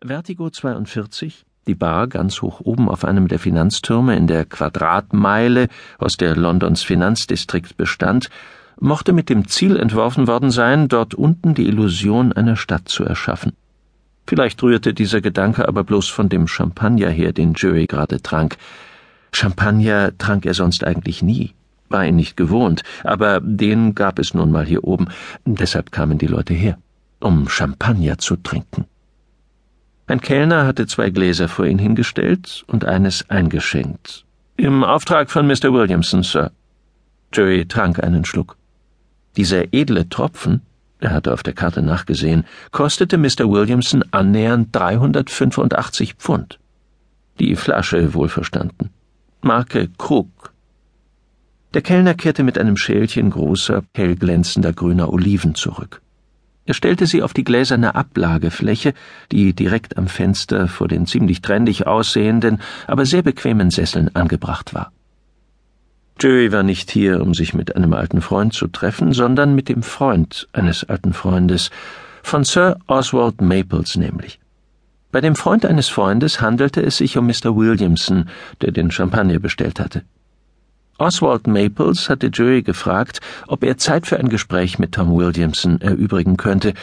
Vertigo 42, die Bar ganz hoch oben auf einem der Finanztürme in der Quadratmeile, aus der Londons Finanzdistrikt bestand, mochte mit dem Ziel entworfen worden sein, dort unten die Illusion einer Stadt zu erschaffen. Vielleicht rührte dieser Gedanke aber bloß von dem Champagner her, den Jury gerade trank. Champagner trank er sonst eigentlich nie, war ihn nicht gewohnt, aber den gab es nun mal hier oben, deshalb kamen die Leute her, um Champagner zu trinken. Ein Kellner hatte zwei Gläser vor ihn hingestellt und eines eingeschenkt. Im Auftrag von Mr. Williamson, Sir. Jerry trank einen Schluck. Dieser edle Tropfen, er hatte auf der Karte nachgesehen, kostete Mr. Williamson annähernd 385 Pfund. Die Flasche wohlverstanden. Marke Krug. Der Kellner kehrte mit einem Schälchen großer, hellglänzender grüner Oliven zurück. Er stellte sie auf die gläserne Ablagefläche, die direkt am Fenster vor den ziemlich trendig aussehenden, aber sehr bequemen Sesseln angebracht war. Jerry war nicht hier, um sich mit einem alten Freund zu treffen, sondern mit dem Freund eines alten Freundes, von Sir Oswald Maples nämlich. Bei dem Freund eines Freundes handelte es sich um Mr. Williamson, der den Champagner bestellt hatte. Oswald Maples hatte Jerry gefragt, ob er Zeit für ein Gespräch mit Tom Williamson erübrigen könnte,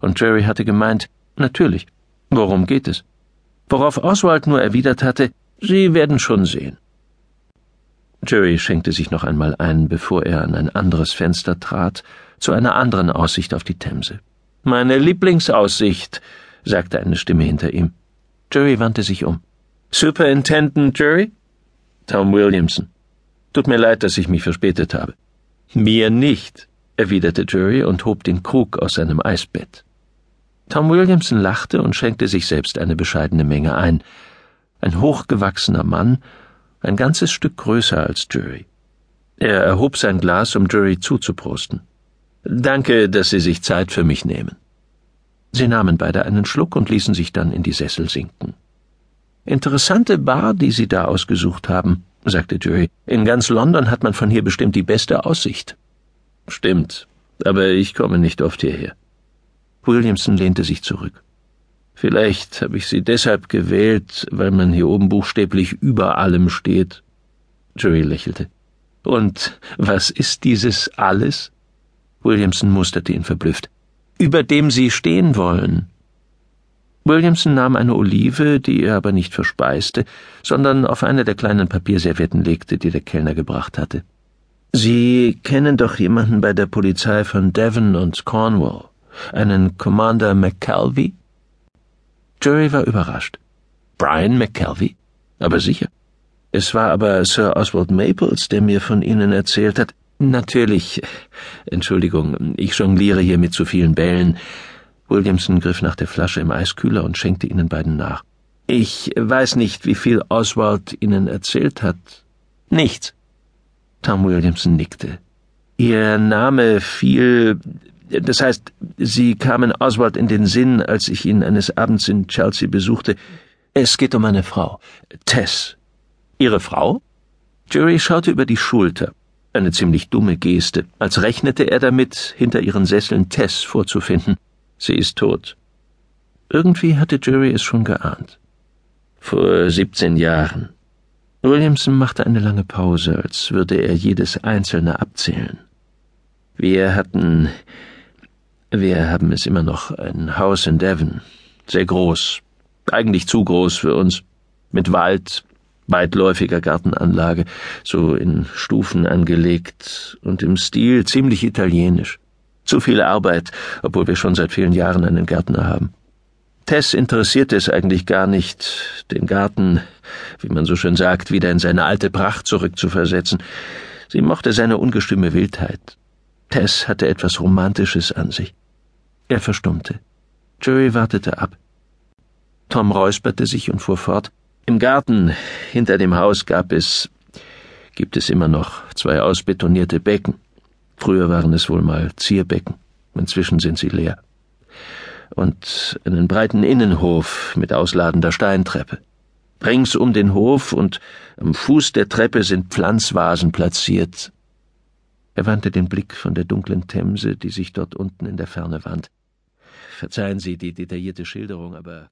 und Jerry hatte gemeint, natürlich. Worum geht es? Worauf Oswald nur erwidert hatte, Sie werden schon sehen. Jerry schenkte sich noch einmal ein, bevor er an ein anderes Fenster trat, zu einer anderen Aussicht auf die Themse. Meine Lieblingsaussicht, sagte eine Stimme hinter ihm. Jerry wandte sich um. Superintendent Jerry? Tom Williamson. Tut mir leid, dass ich mich verspätet habe. Mir nicht, erwiderte Jerry und hob den Krug aus seinem Eisbett. Tom Williamson lachte und schenkte sich selbst eine bescheidene Menge ein. Ein hochgewachsener Mann, ein ganzes Stück größer als Jerry. Er erhob sein Glas, um Jerry zuzuprosten. Danke, dass Sie sich Zeit für mich nehmen. Sie nahmen beide einen Schluck und ließen sich dann in die Sessel sinken. Interessante Bar, die Sie da ausgesucht haben, sagte Jerry. In ganz London hat man von hier bestimmt die beste Aussicht. Stimmt, aber ich komme nicht oft hierher. Williamson lehnte sich zurück. Vielleicht habe ich sie deshalb gewählt, weil man hier oben buchstäblich über allem steht. Jerry lächelte. Und was ist dieses alles? Williamson musterte ihn verblüfft. Über dem Sie stehen wollen. Williamson nahm eine Olive, die er aber nicht verspeiste, sondern auf eine der kleinen Papierservietten legte, die der Kellner gebracht hatte. Sie kennen doch jemanden bei der Polizei von Devon und Cornwall, einen Commander McKelvey? Jerry war überrascht. Brian McKelvey? Aber sicher. Es war aber Sir Oswald Maples, der mir von Ihnen erzählt hat. Natürlich. Entschuldigung, ich jongliere hier mit zu vielen Bällen. Williamson griff nach der Flasche im Eiskühler und schenkte ihnen beiden nach. Ich weiß nicht, wie viel Oswald Ihnen erzählt hat. Nichts. Tom Williamson nickte. Ihr Name fiel. Das heißt, Sie kamen Oswald in den Sinn, als ich ihn eines Abends in Chelsea besuchte. Es geht um eine Frau. Tess. Ihre Frau? Jerry schaute über die Schulter. Eine ziemlich dumme Geste, als rechnete er damit, hinter ihren Sesseln Tess vorzufinden. Sie ist tot. Irgendwie hatte Jerry es schon geahnt. Vor siebzehn Jahren. Williamson machte eine lange Pause, als würde er jedes einzelne abzählen. Wir hatten. Wir haben es immer noch ein Haus in Devon. Sehr groß. Eigentlich zu groß für uns. Mit Wald, weitläufiger Gartenanlage, so in Stufen angelegt und im Stil ziemlich italienisch. Zu viel Arbeit, obwohl wir schon seit vielen Jahren einen Gärtner haben. Tess interessierte es eigentlich gar nicht, den Garten, wie man so schön sagt, wieder in seine alte Pracht zurückzuversetzen. Sie mochte seine ungestüme Wildheit. Tess hatte etwas Romantisches an sich. Er verstummte. Jerry wartete ab. Tom räusperte sich und fuhr fort. Im Garten hinter dem Haus gab es, gibt es immer noch zwei ausbetonierte Becken. Früher waren es wohl mal Zierbecken, inzwischen sind sie leer. Und einen breiten Innenhof mit ausladender Steintreppe. Rings um den Hof und am Fuß der Treppe sind Pflanzvasen platziert. Er wandte den Blick von der dunklen Themse, die sich dort unten in der Ferne wand. Verzeihen Sie die detaillierte Schilderung, aber